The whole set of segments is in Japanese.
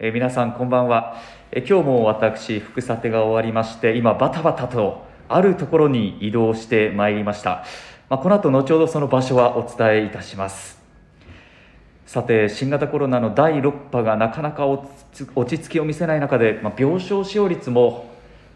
え皆さんこんばんは、え今日も私福さてが終わりまして今バタバタとあるところに移動してまいりました、まあ、この後後ほどその場所はお伝えいたします。さて新型コロナの第6波がなかなか落ち着きを見せない中で、まあ、病床使用率も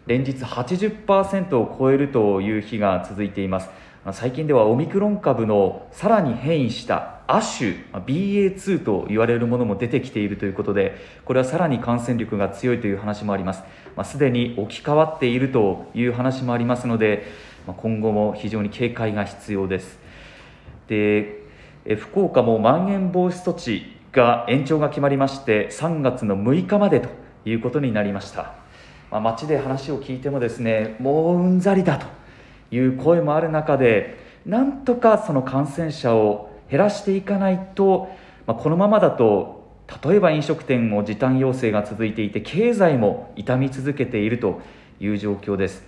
連日80%を超えるという日が続いています。最近ではオミクロン株のさらに変異した亜種まあ BA.2 と言われるものも出てきているということでこれはさらに感染力が強いという話もあります。まあすでに置き換わっているという話もありますので、まあ今後も非常に警戒が必要です。でえ福岡もまん延防止措置が延長が決まりまして3月の6日までということになりました、まあ、街で話を聞いてもですねもううんざりだと。いう声もある中でなんとかその感染者を減らしていかないと、まあ、このままだと例えば飲食店も時短要請が続いていて経済も痛み続けているという状況です。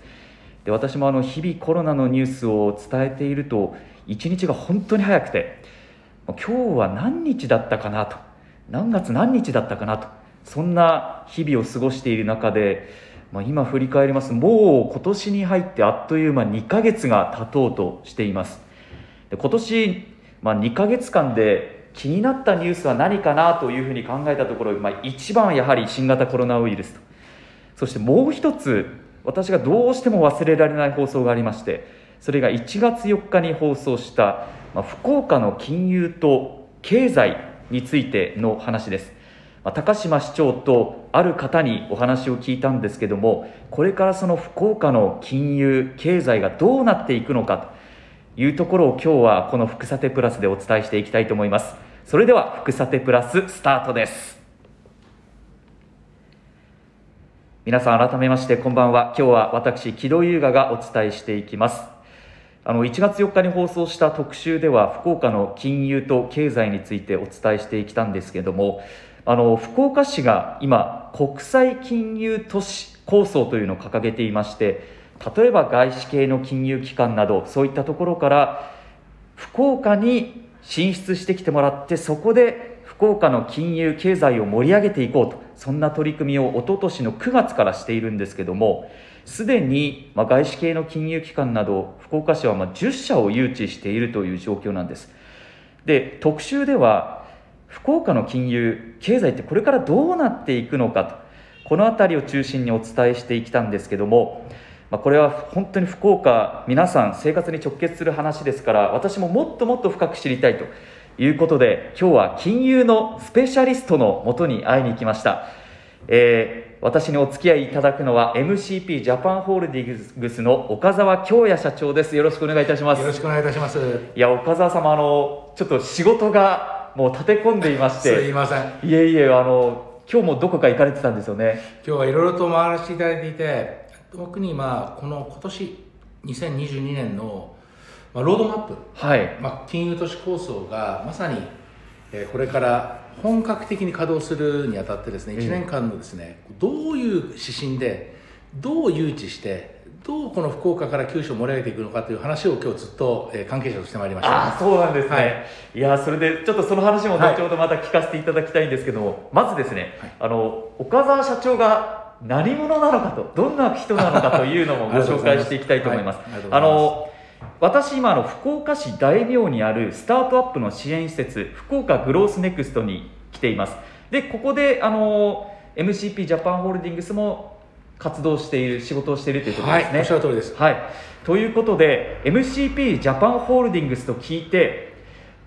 で私もあの日々コロナのニュースを伝えていると一日が本当に早くて今日は何日だったかなと何月何日だったかなとそんな日々を過ごしている中で、まあ、今振り返ります。もう今年に入ってあっという間2ヶ月が経とうとしています。で今年、まあ、2ヶ月間で気になったニュースは何かなというふうに考えたところ、まあ、一番やはり新型コロナウイルスと。そしてもう一つ私がどうしても忘れられない放送がありましてそれが1月4日に放送した、まあ、福岡の金融と経済についての話です、まあ、高島市長とある方にお話を聞いたんですけどもこれからその福岡の金融経済がどうなっていくのかというところを今日はこの福さてプラスでお伝えしていきたいと思います。それでは福さてプラススタートです。皆さん改めましてこんばんは。今日は私木戸優雅がお伝えしていきます。あの1月4日に放送した特集では福岡の金融と経済についてお伝えしてきたんですけれどもあの福岡市が今国際金融都市構想というのを掲げていまして例えば外資系の金融機関などそういったところから福岡に進出してきてもらってそこで福岡の金融経済を盛り上げていこうとそんな取り組みを一昨年の9月からしているんですけどもすでに外資系の金融機関など福岡市は10社を誘致しているという状況なんです。で特集では福岡の金融経済ってこれからどうなっていくのかとこの辺りを中心にお伝えしていきたんですけどもまあ、これは本当に福岡皆さん生活に直結する話ですから私ももっともっと深く知りたいということで今日は金融のスペシャリストのもとに会いに行きました、えー私にお付き合いいただくのは MCP ジャパンホールディングスの岡澤京也社長です。よろしくお願いいたします。よろしくお願いいたします。いや岡澤様あのちょっと仕事がもう立て込んでいましすいてません。いえいえあの今日もどこか行かれてたんですよね今日はいろいろと回らせていただいていて、特にまあこの今年2022年のまあロードマップ、はいまあ金融都市構想がまさにえーこれから本格的に稼働するにあたってですね、ええ1年間のですね、どういう指針でどう誘致して。どうこの福岡から九州を盛り上げていくのかという話を今日ずっと、えー関係者としてまいりました。ああそうなんですね、はい。い、やそれでちょっとその話もはい後ほどまた聞かせていただきたいんですけども、まずですね、はい。あの岡澤社長が何者なのかとどんな人なのかというのも ご紹介していきたいと思います。はい。あの私今あの福岡市大名にあるスタートアップの支援施設福岡グロースネクストに来ています。でここであの MCP ジャパンホールディングスも活動している仕事をしているということはい、ですね、おっしゃる通りです。はい、ということで MCP ジャパンホールディングスと聞いて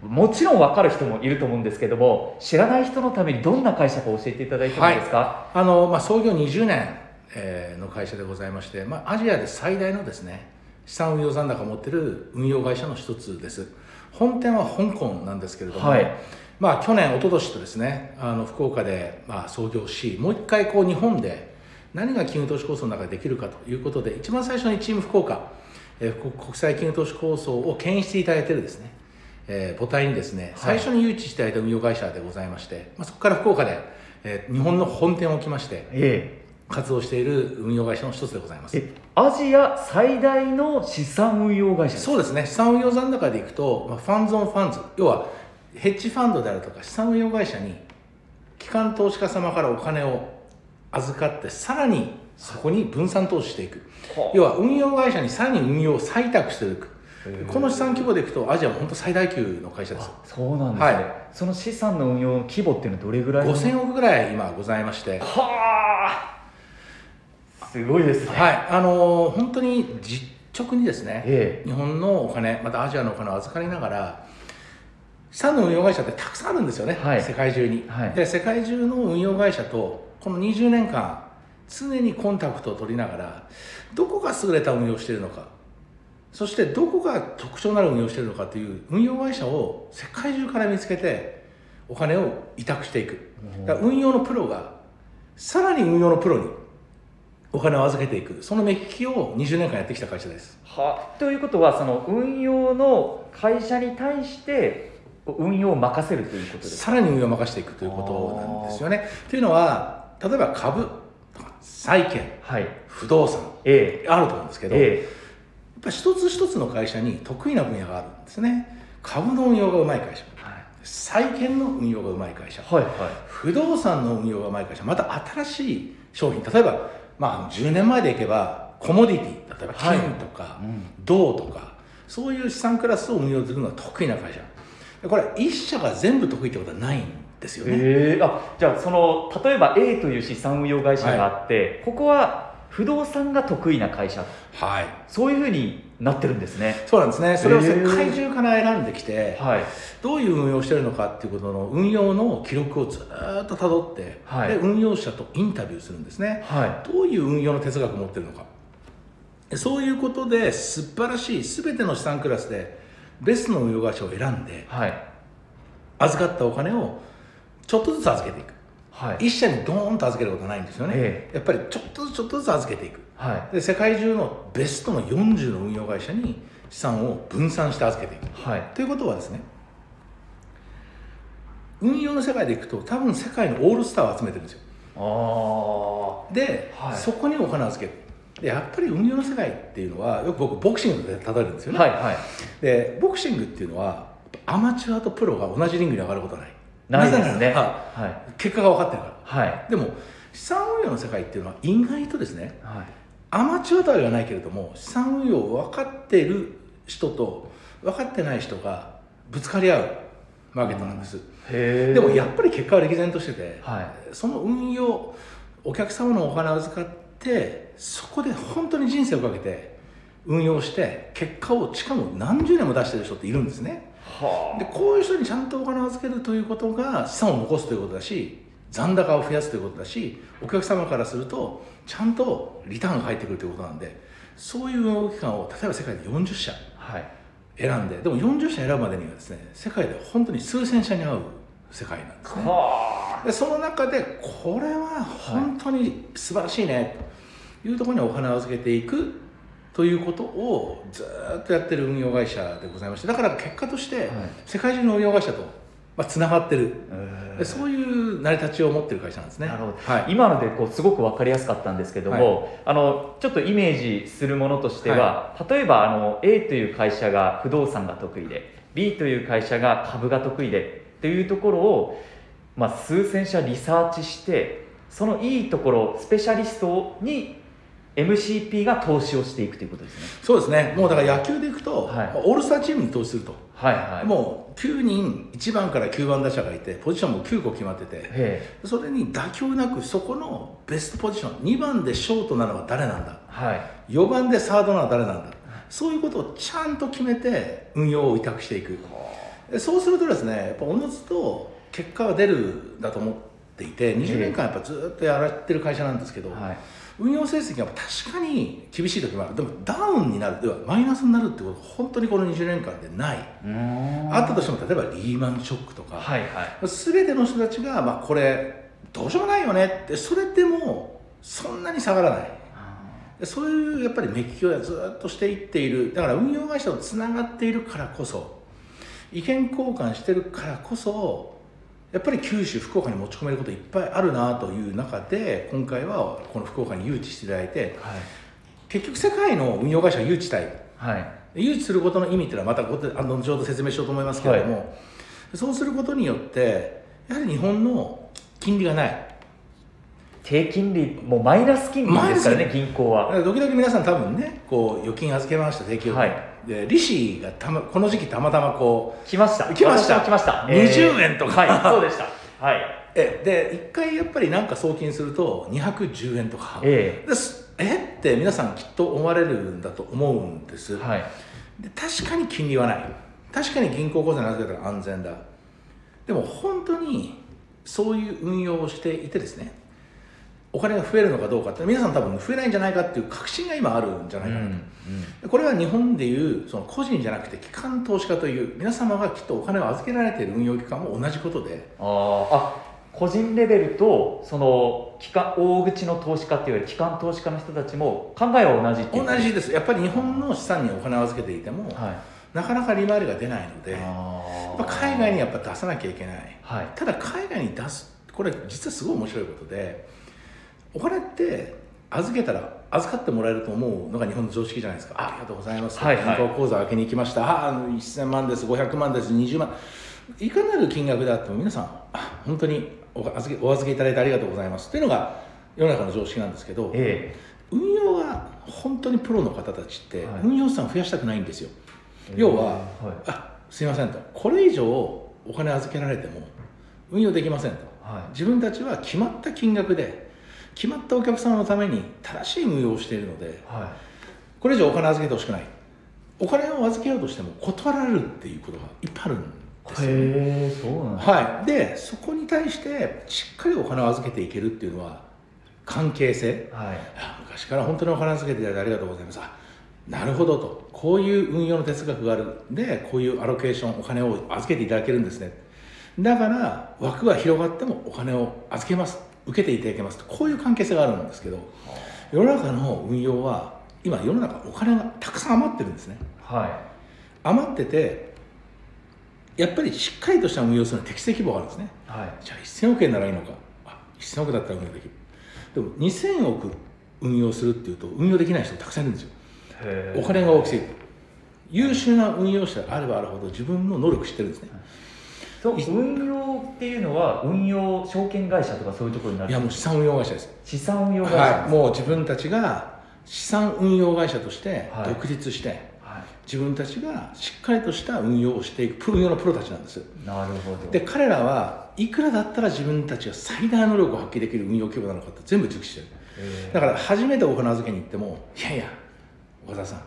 もちろん分かる人もいると思うんですけども知らない人のためにどんな会社か教えていただいてもいいですか、あのまあ、創業20年、えーの会社でございまして、まあ、アジアで最大のですね資産運用残高を持っている運用会社の一つです。本店は香港なんですけれども、はい。まあ、去年一昨年とですねあの福岡で、まあ、創業しもう一回こう日本で何が金融投資構想の中でできるかということで一番最初にチーム福岡、えー国国際金融投資構想を牽引していただいているですねえー母体にですね、はい。最初に誘致していただいた運用会社でございまして、まあ、そこから福岡で、えー日本の本店を置きましてえ活動している運用会社の一つでございます。ええアジア最大の資産運用会社そうですね。資産運用残高でいくと、まあ、ファンズオブファンズ要はヘッジファンドであるとか資産運用会社に機間投資家様からお金を預かってさらにそこに分散投資していく、はあ。要は運用会社にさらに運用を採択していく。この資産規模でいくとアジアは本当最大級の会社です。あそうなんですね、はい。その資産の運用の規模っていうのはどれぐらいの？5000億ぐらい今ございまして。はあ。すごいですね。はい。あのー本当に実直にですね、え。日本のお金またアジアのお金を預かりながら資産の運用会社ってたくさんあるんですよね、はい。世界中に、はい。で世界中の運用会社とこの20年間常にコンタクトを取りながらどこが優れた運用をしているのかそしてどこが特徴のある運用をしているのかという運用会社を世界中から見つけてお金を委託していく。だ運用のプロがさらに運用のプロにお金を預けていく。その目利きを20年間やってきた会社です。は。ということはその運用の会社に対して運用を任せるということですか？さらに運用を任せていくということなんですよね。というのは例えば株とか債券はい。不動産えあると思うんですけえど、やっえぱり一つ一つの会社に得意な分野があるんですね。株の運用がうまい会社。えはい。債券の運用がうまい会社。はいはい。不動産の運用がうまい会社。また新しい商品例えば、まあ、10年前でいけばコモディティ例えばはい。金とか、うん銅とかそういう資産クラスを運用するのが得意な会社。でこれ一社が全部得意ってことはないんですよね、ええあじゃあその例えば A という資産運用会社があって、ここは不動産が得意な会社。はい。そういうふうになってるんですね。そうなんですね。それを世界中から選んできて、はい。どういう運用をしてるのかっていうことの運用の記録をずーっとたどって、はい。で運用者とインタビューするんですね。はどういう運用の哲学を持ってるのか。そういうことで素晴らしい全ての資産クラスでベストの運用会社を選んでいはい。預かったお金をちょっとずつ預けていく。はい。一社にドーンと預けることはないんですよね、えやっぱりちょっとずつちょっとずつ預けていく。はい。で世界中のベストの40の運用会社に資産を分散して預けていく。はい。ということはですね運用の世界でいくと多分世界のオールスターを集めてるんですよ。あで、はい。そこにお金を預けるでやっぱり運用の世界っていうのはよく僕ボクシングで例えるんですよね、あはいはい。でボクシングっていうのはアマチュアとプロが同じリングに上がることはないないですね。なぜならは結果が分かってるから。いはい。でも資産運用の世界っていうのは意外とですねはい。アマチュアとは言わないけれども資産運用を分かっている人と分かってない人がぶつかり合うマーケットなんです、へえ。でもやっぱり結果は歴然としてて、はい。その運用お客様のお金を預かってそこで本当に人生をかけて運用して結果をしかも何十年も出してる人っているんですね。はでこういう人にちゃんとお金を預けるということが資産を残すということだし残高を増やすということだしお客様からするとちゃんとリターンが入ってくるということなんでそういう運用機関を例えば世界で40社選んででも40社選ぶまでにはですね世界で本当に数千社に合う世界なんですね。はでその中でこれは本当に素晴らしいねというところにお金を預けていくということをずーっとやってる運用会社でございましてだから結果としてはい。世界中の運用会社とまあつながってる。あでそういう成り立ちを持ってる会社なんですね。なるほど、はい、今のでこうすごく分かりやすかったんですけども、あのちょっとイメージするものとしては、例えばあの A という会社が不動産が得意で B という会社が株が得意でというところを、まあ、数千社リサーチしてそのいいところスペシャリストに MCP が投資をしていくということですね。そうですね。もうだから野球でいくと、はい。まあオールスターチームに投資すると、はいはい。もう9人1番から9番打者がいてポジションも9個決まってて。へそれに妥協なくそこのベストポジション2番でショートなのは誰なんだ？えはい。4番でサードなのは誰なんだ？そういうことをちゃんと決めて運用を委託していく。でそうするとですねやっぱおのずと結果は出るんだと思っていて20年間やっぱずっとやられてる会社なんですけど、はい。運用成績が確かに厳しい時もある。でもダウンになるではマイナスになるってことが本当にこの20年間でない、あったとしても例えばリーマンショックとか、はいはい。全ての人たちが、まあ、これどうしようもないよねってそれでもそんなに下がらない。でそういうやっぱり目利きをずっとしていっている。だから運用会社とつながっているからこそ意見交換してるからこそやっぱり九州福岡に持ち込めることいっぱいあるなという中で今回はこの福岡に誘致していただいてはい。結局世界の運用会社を誘致したい。はい。誘致することの意味っていうのはまた後ほど説明しようと思いますけれども、そうすることによってやはり日本の金利がない。低金利もうマイナス金利ですからねマ銀行は。だから時々皆さん多分ねこう預金預けました定期預金、はいで利子がたまこの時期たまたまこう来ました。来ました。来ました、20円とかはい。そうでした。はい。えで一回やっぱりなんか送金すると210円とか。えです。え？って皆さんきっと思われるんだと思うんです、えはい。で確かに金利はない。確かに銀行口座に預けたら安全だ。でも本当にそういう運用をしていてですねお金が増えるのかどうかって皆さん多分増えないんじゃないかっていう確信が今あるんじゃないかなと、これは日本でいうその個人じゃなくて機関投資家という皆様がきっとお金を預けられている運用機関も同じことで。あーあ個人レベルとその機関大口の投資家っていうより機関投資家の人たちも考えは同じっていう同じです。やっぱり日本の資産にお金を預けていても、はい。なかなか利回りが出ないので海外にやっぱ出さなきゃいけない。はい。ただ海外に出すこれ実はすごい面白いことでお金って預けたら預かってもらえると思うのが日本の常識じゃないですか。あありがとうございます、はいはい。銀行口座開けに行きました。ああ1000万です。500万です。20万。いかなる金額であっても皆さんあ本当にお預けお預けいただいてありがとうございます。っていうのが世の中の常識なんですけどえ運用が本当にプロの方たちってはい。運用資産を増やしたくないんですよ、え。要は、はい。あすいませんと。これ以上お金預けられても運用できませんと。はい。自分たちは決まった金額で決まったお客様のために正しい運用をしているのではこれ以上お金預けてほしくない。お金を預けようとしても断られるっていうことがいっぱいあるんですよ、いへえそうなんだ。はい、でそこに対してしっかりお金を預けていけるっていうのは関係性。はい。あ昔から本当にお金預けていただいてありがとうございます。あなるほどと。こういう運用の哲学がある。んでこういうアロケーションお金を預けていただけるんですね。だから枠が広がってもお金を預けます受けていただけますとこういう関係性があるんですけど世の中の運用は今世の中お金がたくさん余ってるんですね。は余っててやっぱりしっかりとした運用するのは適正規模があるんですね。いはい。じゃあ1000億円ならいいのか。あ1000億だったら運用できる。でも2000億運用するっていうと運用できない人たくさんいるんですよ。へえお金が大きすぎる。優秀な運用者であればあるほど自分の能力知ってるんですねそう運用っていうのは運用証券会社とかそういうところになる？いやもう資産運用会社です。資産運用会社はい。もう自分たちが資産運用会社としてはい。独立して、はい。自分たちがしっかりとした運用をしていくプロ運用のプロたちなんです。なるほど。で彼らはいくらだったら自分たちが最大の能力を発揮できる運用規模なのかって全部熟知してる。へだから初めてお金預けに行ってもいやいや岡田さん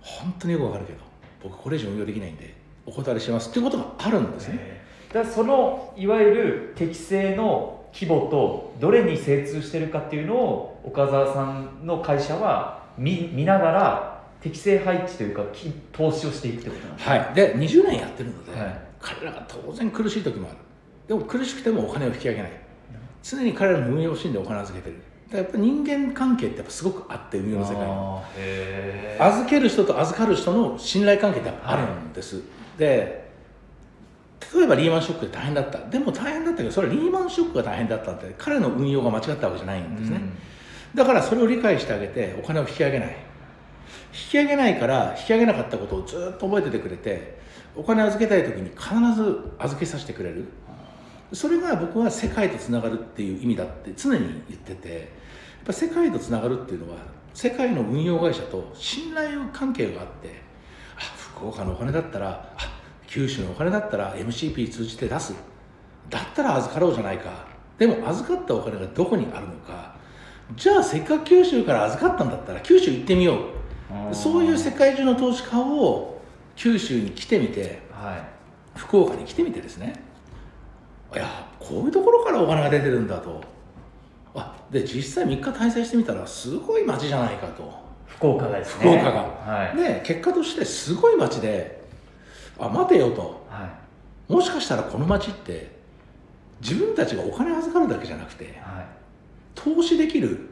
本当によくわかるけど僕これ以上運用できないんでお断りしますっていうことがあるんですね。えだそのいわゆる適正の規模とどれに精通してるかっていうのを岡澤さんの会社は見見ながら適正配置というかき投資をしていくってことなんですはい。で20年やってるので、はい。彼らが当然苦しい時もある。でも苦しくてもお金を引き上げない。常に彼らの運用シーンでお金を預けてる。だからやっぱ人間関係ってやっぱすごくあって運用の世界に預ける人と預かる人の信頼関係ってあるんです、で例えばリーマンショックで大変だった。でも大変だったけどそれはリーマンショックが大変だったって彼の運用が間違ったわけじゃないんですね、だからそれを理解してあげてお金を引き上げない。引き上げないから引き上げなかったことをずっと覚えててくれてお金預けたい時に必ず預けさせてくれる。それが僕は世界とつながるっていう意味だって常に言っててやっぱ世界とつながるっていうのは世界の運用会社と信頼関係があってあ福岡のお金だったらあ九州のお金だったら MCP 通じて出す。だったら預かろうじゃないか。でも預かったお金がどこにあるのか。じゃあせっかく九州から預かったんだったら九州行ってみよう。そういう世界中の投資家を九州に来てみてはい。福岡に来てみてですね。いやこういうところからお金が出てるんだと。あで実際3日滞在してみたらすごい街じゃないかと。福岡がですね。福岡が。はい。で結果としてすごい街であ待てよと。はい。もしかしたらこの街って自分たちがお金預かるだけじゃなくてはい。投資できる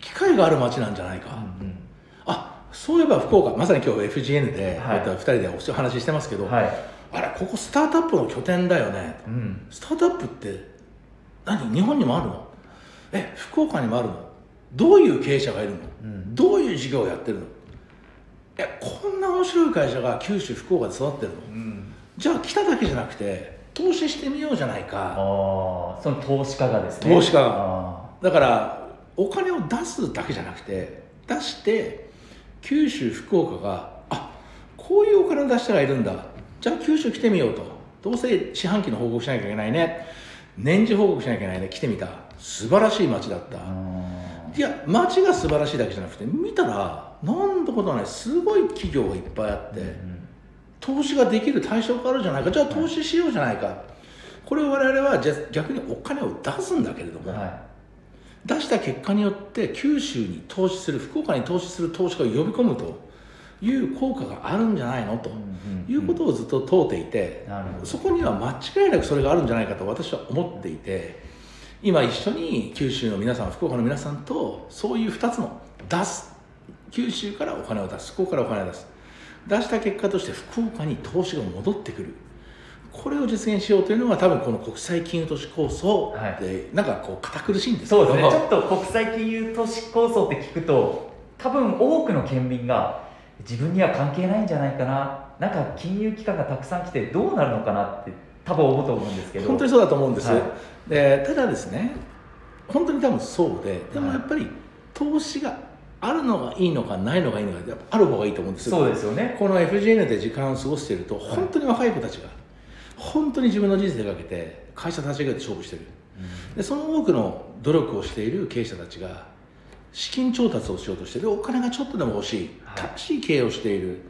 機会がある街なんじゃないか、うんうん。あそういえば福岡まさに今日 FGN ではい。やって2人でお話ししてますけど、はい。あれここスタートアップの拠点だよね。うん。スタートアップって何？日本にもあるの？え福岡にもあるの？どういう経営者がいるの、うん。どういう事業をやってるの？えこんな面白い会社が九州福岡で育ってるの？うん。じゃあ来ただけじゃなくて投資してみようじゃないあかあその投資家がですね。投資家。があだからお金を出すだけじゃなくて出して九州福岡があこういうお金を出したらいるんだ。じゃあ九州来てみようと。どうせ四半期の報告しなきゃいけないね。年次報告しなきゃいけないね。来てみた。素晴らしい街だった、いや街が素晴らしいだけじゃなくて見たらなんてことはないすごい企業がいっぱいあって、ーうん。投資ができる対象があるじゃないかじゃあ投資しようじゃないか、これを我々はじゃあ逆にお金を出すんだけれども、は出した結果によって九州に投資する福岡に投資する投資家を呼び込むという効果があるんじゃないのとい、うことをずっと問うていて、そこには間違いなくそれがあるんじゃないかと私は思っていて今一緒に九州の皆さん福岡の皆さんとそういう2つの出す九州からお金を出す福岡からお金を出す。出した結果として福岡に投資が戻ってくる。これを実現しようというのが多分この国際金融都市構想で、なんかこう堅苦しいんですそうですね。ちょっと国際金融都市構想って聞くと多分多くの県民が自分には関係ないんじゃないかな。なんか金融機関がたくさん来てどうなるのかなって多分思うと思うんですけど。本当にそうだと思うんです、はい。でただですね本当に多分そうででもやっぱり投資があるのがいいのかないのがいいのかやっぱある方がいいと思うんですよ。そうですよね。この FGN で時間を過ごしていると本当に若い子たちが本当に自分の人生をかけて会社立ち上げて勝負してる。でその多くの努力をしている経営者たちが資金調達をしようとしてでお金がちょっとでも欲しい。はい。正しい経営をしている。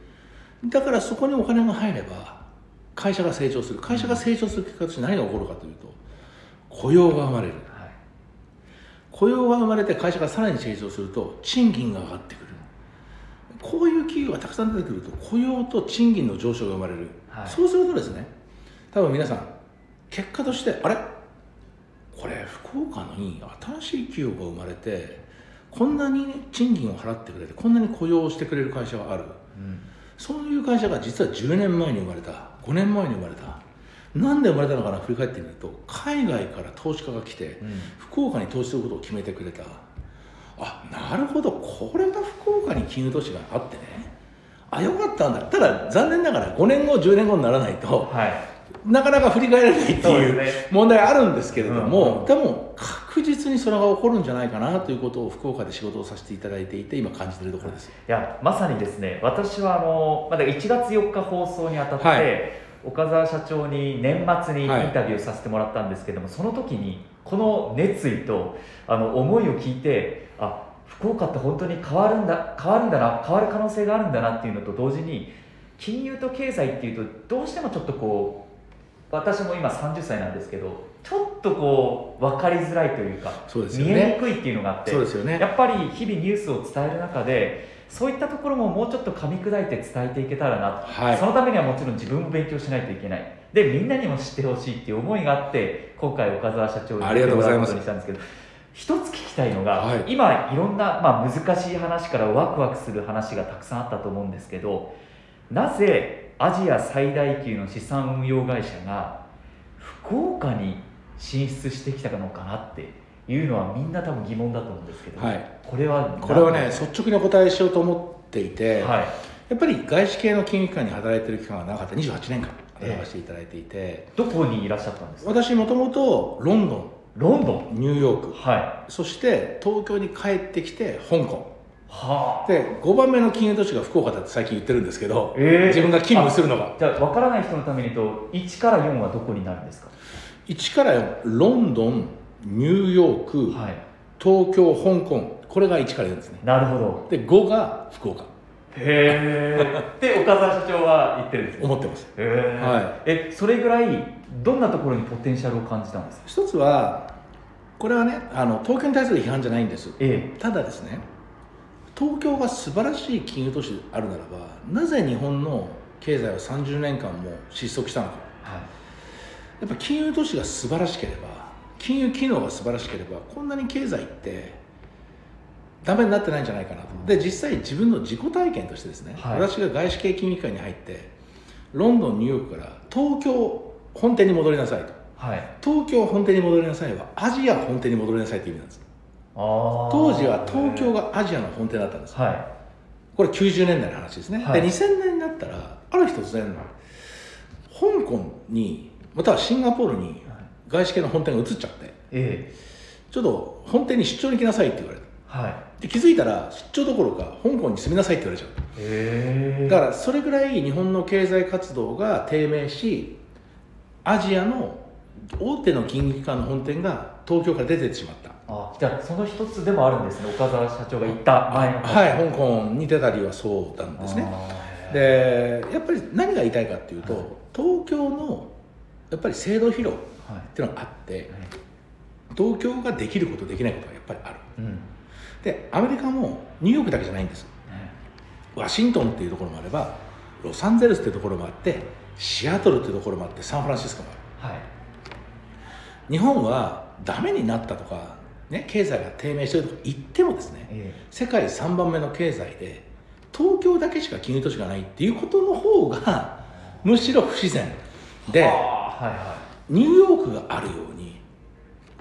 だからそこにお金が入れば会社が成長する。会社が成長する結果として何が起こるかというと雇用が生まれる。はい雇用が生まれて会社がさらに成長すると賃金が上がってくる。こういう企業がたくさん出てくると雇用と賃金の上昇が生まれる、はい。そうするとですね多分皆さん結果としてあれ？これ福岡に新しい企業が生まれてこんなに賃金を払ってくれてこんなに雇用をしてくれる会社がある。うん。そういう会社が実は10年前に生まれた5年前に生まれたなんで生まれたのかな振り返ってみると海外から投資家が来てうん。福岡に投資することを決めてくれた。あなるほどこれが福岡に金融都市があってね。あよかったんだ。ただ残念ながら5年後10年後にならないとはい。なかなか振り返られないっていう問題あるんですけれども、うんうんでも確実にそれが起こるんじゃないかなということを福岡で仕事をさせていただいていて今感じているところです。いやまさにですね私はあのまだ1月4日放送にあたって、はい岡澤社長に年末にインはいタビューさせてもらったんですけども、その時にこの熱意とあの思いを聞いてあ福岡って本当に変わるんだ変わるんだな変わる可能性があるんだなっていうのと同時に金融と経済っていうとどうしてもちょっとこう私も今30歳なんですけどちょっとこう分かりづらいというかそうですよ見えにねくいっていうのがあってそうですよね。やっぱり日々ニュースを伝える中でそういったところももうちょっと噛み砕いて伝えていけたらなと、はい。そのためにはもちろん自分も勉強しないといけない。でみんなにも知ってほしいっていう思いがあって今回岡澤社長にありがとうございます。来てもらうことにしたんですけど一つ聞きたいのが、はい。今いろんな、まあ、難しい話からワクワクする話がたくさんあったと思うんですけどなぜアジア最大級の資産運用会社が福岡に進出してきたのかなっていうのはみんな多分疑問だと思うんですけど、はい。これはこれはね何率直にお答えしようと思っていて、はい。やっぱり外資系の金融機関に働いてる期間が長かった。28年間働かせていただいていて、どこにいらっしゃったんですか？私もともとロンドロンドン？ンニューヨーク。はい。そして東京に帰ってきて香港。はあ。で5番目の金融都市が福岡だって最近言ってるんですけど、えー自分が勤務するのが。じゃあ分からない人のためにと1から4はどこになるんですか？1から4ロンドンニューヨーク、はい。東京香港。これが1から4ですね。なるほど。で5が福岡。へえって岡澤社長は言ってるんですね。思ってます。へえ、はえそれぐらいどんなところにポテンシャルを感じたんですか？一つはこれはねあの東京に対する批判じゃないんです。えただですね東京が素晴らしい金融都市であるならばなぜ日本の経済は30年間も失速したのか。えはい。やっぱ金融都市が素晴らしければ金融機能が素晴らしければこんなに経済ってダメになってないんじゃないかなとで実際自分の自己体験としてですね、はい。私が外資系金融機関に入ってロンドンニューヨークから東京本店に戻りなさいと。はい。東京本店に戻りなさいはアジア本店に戻りなさいという意味なんです。当時は東京がアジアの本店だったんです。はこれ90年代の話ですね、はい。で2000年になったらある日突然香港にまたはシンガポールに外資系の本店が移っちゃって。えちょっと本店に出張に来なさいって言われた。えはい。で気づいたら出張どころか香港に住みなさいって言われちゃうへえだからそれぐらい日本の経済活動が低迷しアジアの大手の金融機関の本店が東京から出てってしまった。あじゃあその一つでもあるんですね。岡澤社長が言った前のはい香港に出たりはそうなんですね。でやっぱり何が言いたいかっていうと、東京のやっぱり制度疲労っはい。ていうのがあって東京ができることできないことがやっぱりある。でアメリカもニューヨークだけじゃないんです。ワシントンっていうところもあればロサンゼルスっていうところもあってシアトルっていうところもあってサンフランシスコもある。はい。日本はダメになったとか、ね、経済が低迷してるとか言ってもですねえ世界3番目の経済で東京だけしか金融都市がないっていうことの方がむしろ不自然えではいはニューヨークがあるように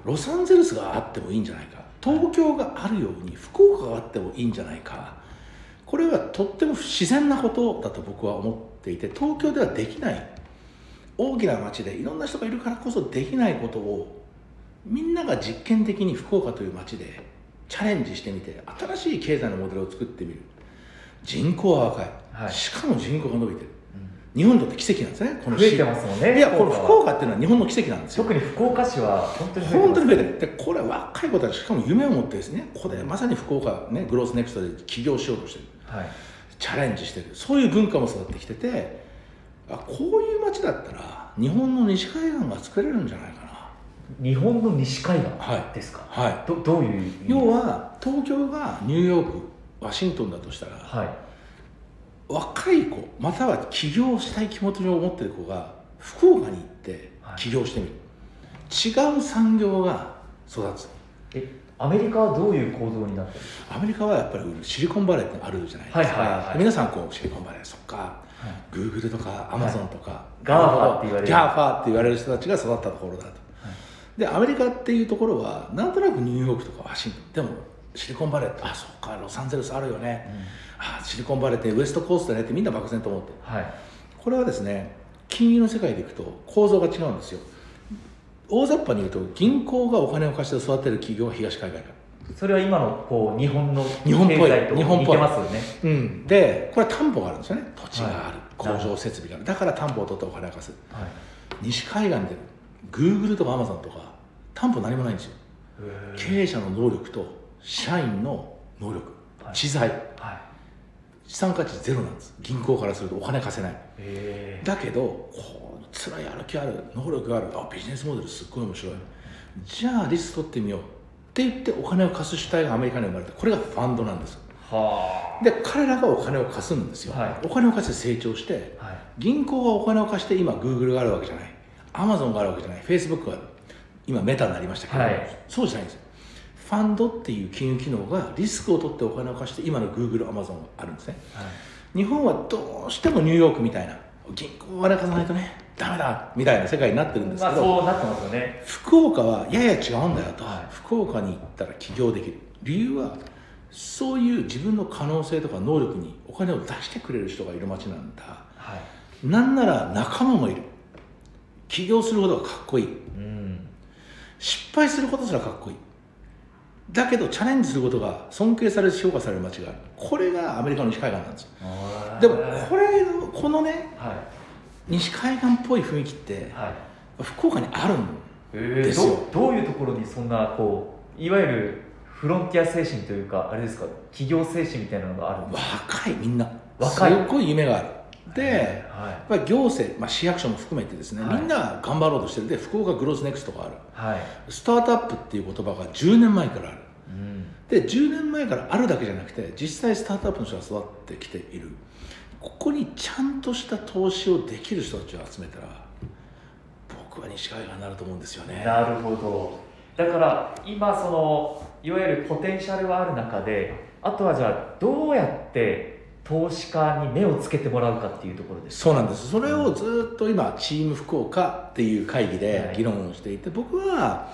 ロサンゼルスがあってもいいんじゃないか。東京があるように福岡があってもいいんじゃないか。これはとっても不自然なことだと僕は思っていて東京ではできない。大きな街でいろんな人がいるからこそできないことをみんなが実験的に福岡という街でチャレンジしてみて新しい経済のモデルを作ってみる。人口は若い、はい。しかも人口が伸びてる。い、日本にとって奇跡なんですねこの増えてますもんねいやこの福岡っていうのは日本の奇跡なんですよ。特に福岡市は本当に本当に増えて。でこれ若い子たちしかも夢を持ってですねここでまさに福岡ねグロースネクストで起業しようとしてる。はい。チャレンジしてる。そういう文化も育ってきててあこういう街だったら日本の西海岸が作れるんじゃないか日本の西海岸はい。ですか、なはい。どどういう要は東京がニューヨークワシントンだとしたらはい若い子または起業したい気持ちを持ってる子が福岡に行ってはい。起業してみる、違う産業が育つえアメリカはどういう構造になってる？アメリカはやっぱりシリコンバレーってあるじゃないですか、はいはいはい皆さんこうシリコンバレーそっかか、グーグルとかアマゾンとか、 GAFAって言われる。 GAFAって言われる人たちが育ったところだと、でアメリカっていうところはなんとなくニューヨークとかワシントンでもシリコンバレー。ってあそっか。ロサンゼルスあるよね、あシリコンバレーってウエストコーストだねってみんな漠然と思って。るはい。これはですね金融の世界でいくと構造が違うんですよ。大雑把に言うと銀行がお金を貸して育てる企業は東海岸か。らそれは今のこう日本の日本っぽい。経済と日本っぽい似てますよね。うん、でこれは担保があるんですよね。土地がある、はい。工場設備がある。だから担保を取ってお金を貸す。はい。西海岸でグーグルとかアマゾンとか担保何もないんですよ。経営者の能力と社員の能力はい。知財。はい。資産価値ゼロなんです。銀行からするとお金貸せない。へだけどこう辛いやる気ある能力がある。あビジネスモデルすっごい面白い。じゃあリスク取ってみようって言ってお金を貸す主体がアメリカに生まれた。これがファンドなんですで彼らがお金を貸すんですよ、はい。お金を貸して成長してあはい。銀行がお金を貸して今グーグルがあるわけじゃないアマゾンがあるわけじゃないフェイスブックがある今メタになりましたけど、はいそうじゃないんですよファンドっていう金融機能がリスクを取ってお金を貸して今のグーグルアマゾンがあるんですね。はい。日本はどうしてもニューヨークみたいな銀行お金貸さないとねダメだみたいな世界になってるんですまあけど、そうなってますよね。福岡はやや違うんだよと、はい。福岡に行ったら起業できる。理由はそういう自分の可能性とか能力にお金を出してくれる人がいる街なんだ。はい。なんなら仲間もいる。起業することがかっこいい。うん。失敗することすらかっこいいだけどチャレンジすることが尊敬される評価される街がある。これがアメリカの西海岸なんですよ。でもこれのこのねはい西海岸っぽい雰囲気ってはい。福岡にあるんえですよ。どどういうところにそんなこういわゆるフロンティア精神というかあれですか？企業精神みたいなのがあるんですか？若いみんな。若い。すっごい夢がある。ではやっぱり行政、まあ、市役所も含めてですね、はい。みんな頑張ろうとしてる。で福岡グロースネクストがある。いはい。スタートアップっていう言葉が10年前からある。うん。で10年前からあるだけじゃなくて実際スタートアップの人が育ってきている。ここにちゃんとした投資をできる人たちを集めたら僕は西海岸になると思うんですよね。なるほど。だから今そのいわゆるポテンシャルはある中であとはじゃあどうやって投資家に目をつけてもらうかっていうところです。そうなんです。それをずっと今チーム福岡っていう会議ではい。議論をしていて僕は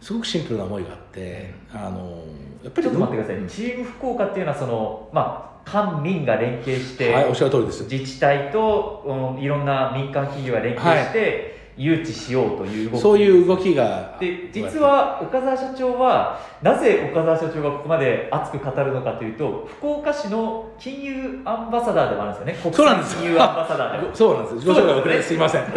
すごくシンプルな思いがあってあのやっぱりちょっと待ってくださいチーム福岡っていうのはそのまあ官民が連携して、はいおっしゃる通りです。自治体と、うんいろんな民間企業が連携して、誘致しようという動き。そういう動きが。で実は岡澤社長はなぜ岡澤社長がここまで熱く語るのかというと福岡市の金融アンバサダーでもあるんですよね。そうなんです金融アンバサダーでも。そうなんです自己紹介遅れてすいません。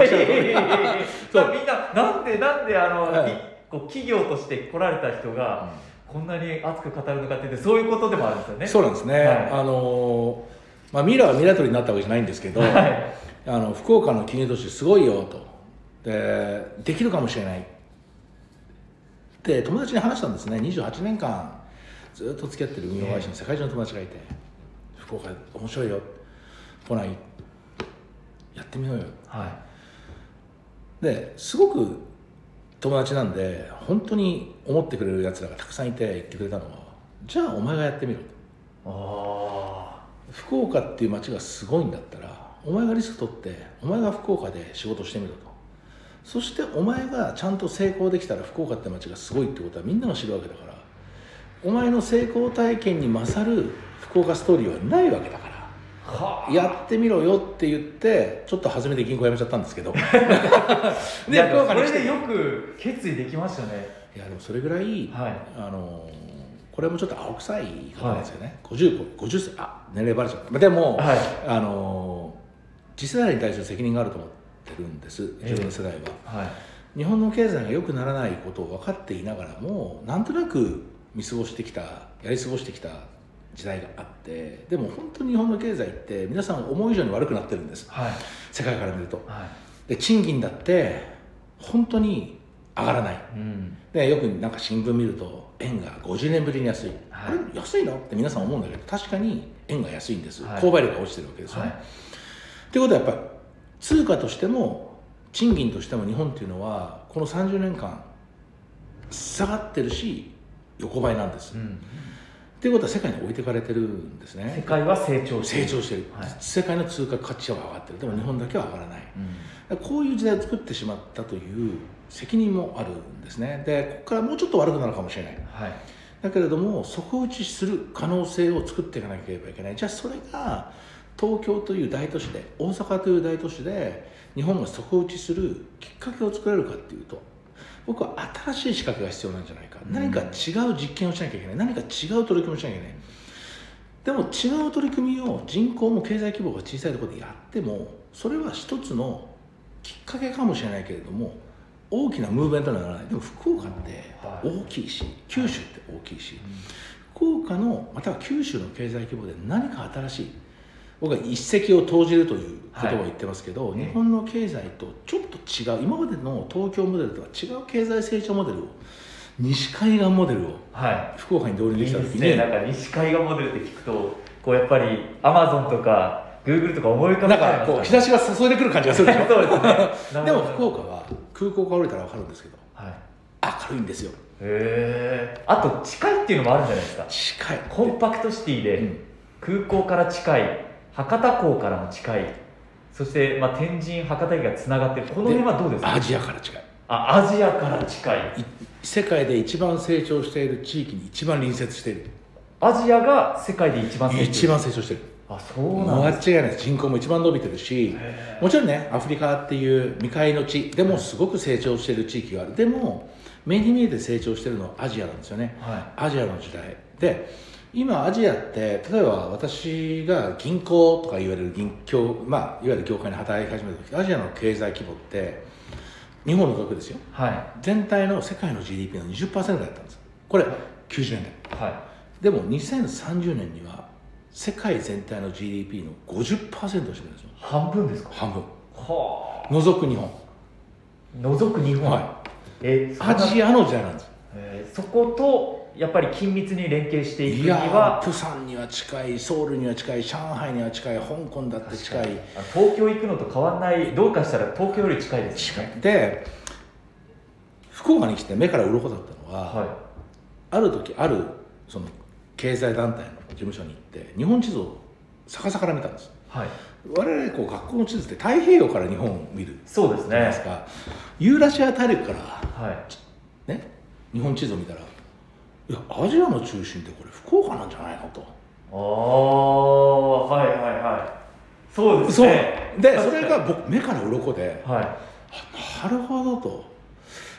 そうみんななんでなんであの、はい。いこう企業として来られた人がこんなに熱く語るのかってそういうことでもあるんですよね。そうなんですね、はい。あのーまあ、ミラーはミラトリになったわけじゃないんですけど、はい。あの福岡の金融都市すごいよとでできるかもしれない。で友達に話したんですね。28年間ずっと付き合ってる運用会社の世界中の友達がいて、福岡面白いよ。来ない。やってみようよ。はい。ですごく友達なんで本当に思ってくれるやつらがたくさんいて言ってくれたのはじゃあお前がやってみろ。とあ福岡っていう街がすごいんだったらお前がリスク取ってお前が福岡で仕事してみろとそしてお前がちゃんと成功できたら福岡って街がすごいってことはみんなが知るわけだからお前の成功体験に勝る福岡ストーリーはないわけだからあ。はやってみろよって言ってちょっと初めて銀行辞めちゃったんですけど。でで福岡に来て。これでよく決意できましたね。いやでもそれぐらい、はい。あのこれもちょっと青臭い言い方なんですよね、50, 50歳あ年齢バレちゃった。でも、はい。あの次世代に対する責任があると思ってるんです。の世代は、はい。日本の経済が良くならないことを分かっていながらもなんとなく見過ごしてきたやり過ごしてきた時代があってでも本当に日本の経済って皆さん思う以上に悪くなってるんです。はい。世界から見ると。はい。で賃金だって本当に上がらない。うん。でよくなんか新聞見ると円が50年ぶりに安い、はい。あれ安いのって皆さん思うんだけど確かに円が安いんです、はい。購買力が落ちてるわけですよね。はい。ってことはやっぱり通貨としても賃金としても日本っていうのはこの30年間下がってるし横ばいなんです。っうん。ていうことは世界に置いてかれてるんです世ね。界は成長してる。成長してる、はい。世界の通貨価値は上がってる。でも日本だけは上がらない。うん。こういう時代を作ってしまったという責任もあるんですね。でここからもうちょっと悪くなるかもしれない。はい。だけれども底打ちする可能性を作っていかなければいけない。じゃあそれが東京という大都市で大阪という大都市で日本が底打ちするきっかけを作れるかっていうと僕は新しい仕掛けが必要なんじゃないか、うん何か違う実験をしなきゃいけない。何か違う取り組みをしなきゃいけない。でも違う取り組みを人口も経済規模が小さいところでやってもそれは一つのきっかけかもしれないけれども大きなムーブメントにはならない。でも福岡って大きいし九州って大きいし。福岡のまたは九州の経済規模で何か新しい僕は一石を投じるという言葉を言ってますけど、はい。日本の経済とちょっと違う今までの東京モデルとは違う経済成長モデルを西海岸モデルをは福岡に導入いいいできた時にですね。なんか西海岸モデルって聞くとこうやっぱりアマゾンとかグーグルとか思い浮かべなんこう日差しが注いでくる感じがするでしょ？ですね。でも福岡は空港から降りたら分かるんですけどはい。明るいんですよ。へえあと近いっていうのもあるんじゃないですか。近い。コンパクトシティで、うん。空港から近い博多港からも近い。そして、まあ、天神博多駅がつながってる。この辺はどうですか？アジアから近い。あアジアから近い。い世界で一番成長している地域に一番隣接している。アジアが世界で一番成長一番成長してる。あそうなんです間違いない人口も一番伸びてるしへもちろんねアフリカっていう未開の地でもすごく成長している地域がある。でも目に見えて成長してるのはアジアなんですよね。はアジアの時代。で今アジアって例えば私が銀行とか言われる銀業、まあ、いわゆる業界に働き始めた時アジアの経済規模って日本の額ですよ。い。は全体の世界の GDP の20%だったんです。これ90年代。い。はでも2030年には世界全体の GDP の50%を占めるんですよ。い半分ですか？半分。は除く日本。あ除く日本、はえアジアの時代なんです。えーそことやっぱり緊密に連携していくにはープサンには近いソウルには近い上海には近い香港だって近い。あ東京行くのと変わんないどうかしたら東京より近いです近いで福岡に来て目から鱗だったのは、はある時あるその経済団体の事務所に行って日本地図を逆さから見たんです。いはい。我々こう学校の地図って太平洋から日本を見る。そうですね。ユーラシア大陸からはい。ね日本地図を見たらいやアジアの中心ってこれ福岡なんじゃないのと。ああはいはいはい。そうですそう。ねでそれが僕目から鱗ではい。あなるほどと。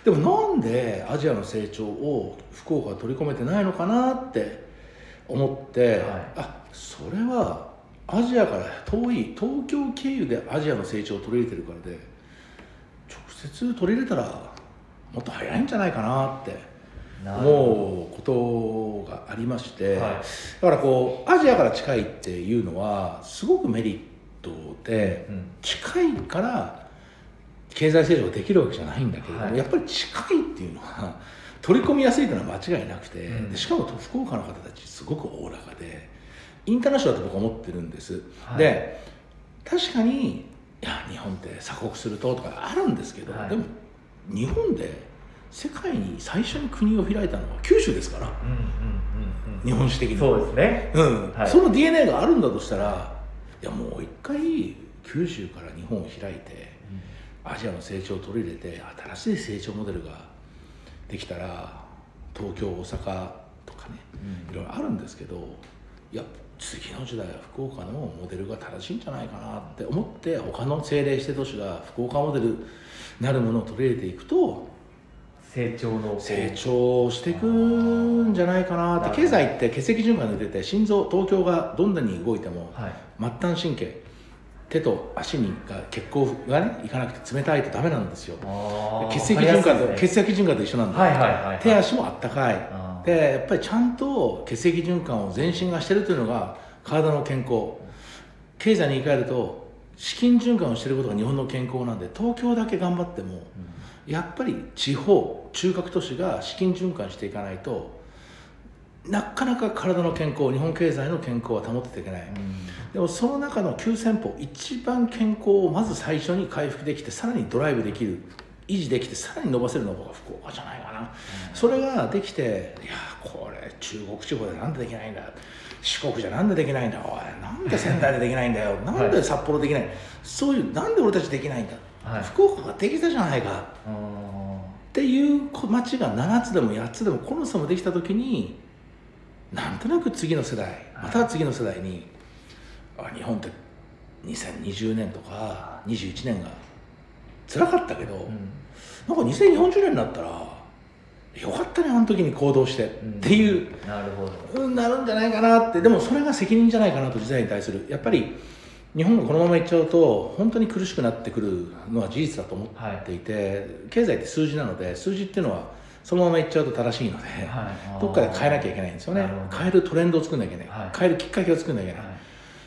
でもなんでアジアの成長を福岡は取り込めてないのかなって思って、はい。あそれはアジアから遠い東京経由でアジアの成長を取り入れてるからで直接取り入れたらもっと早いんじゃないかなって思うことがありまして、はい。だからこうアジアから近いっていうのはすごくメリットで、どうん。近いから経済成長ができるわけじゃないんだけれども、はい。やっぱり近いっていうのは 取り込みやすいというのは間違いなくて、うん。でしかも福岡の方たちすごくおおらかでインターナショナルだと僕は思ってるんです、はい。で確かにいや日本って鎖国するととかあるんですけど、はい。でも日本で世界に最初に国を開いたのは九州ですから。うんうんうんうん。日本史的にそうですね。うん。はい。その DNA があるんだとしたらいやもう一回九州から日本を開いてアジアの成長を取り入れて新しい成長モデルができたら東京大阪とかねうん。いろいろあるんですけどいや次の時代は福岡のモデルが正しいんじゃないかなって思って他の政令指定都市が福岡モデルなるものを取り入れていくと成長の成長していくんじゃないかなって。経済って血液循環抜いてて心臓東京がどんなに動いてもはい。末端神経手と足にが血行がねいかなくて冷たいとダメなんですよ。血液循環と、ね。血液循環と一緒なんだ、はいはいはいはい。手足もあったかい。でやっぱりちゃんと血液循環を全身がしてるというのが体の健康。経済に言い換えると資金循環をしていることが日本の健康なんで東京だけ頑張ってもやっぱり地方中核都市が資金循環していかないとなかなか体の健康日本経済の健康は保ってていけない、うん。でもその中の9000歩一番健康をまず最初に回復できてさらにドライブできる維持できてさらに伸ばせるのが福岡じゃないかな、それができていやこれ中国地方でなんでできないんだ。四国じゃなんでできないんだ。おいなんで仙台でできないんだよ。なんで札幌できない、そういうなんで俺たちできないんだ、はい。福岡ができたじゃないか。っていう町が7つでも8つでもこの差もできた時になんとなく次の世代また次の世代に、あ日本って2020年とか21年が辛かったけど、うん。なんか2040年になったらよかったねあの時に行動して、うん。っていう。なるほど。うんなるんじゃないかなって。でもそれが責任じゃないかなと時代に対する。やっぱり日本がこのままいっちゃうと本当に苦しくなってくるのは事実だと思っていて、経済って数字なので数字っていうのはそのままいっちゃうと正しいので、はい。どっかで変えなきゃいけないんですよね。変えるトレンドを作んなきゃいけない、はい。変えるきっかけを作んなきゃいけない、はい。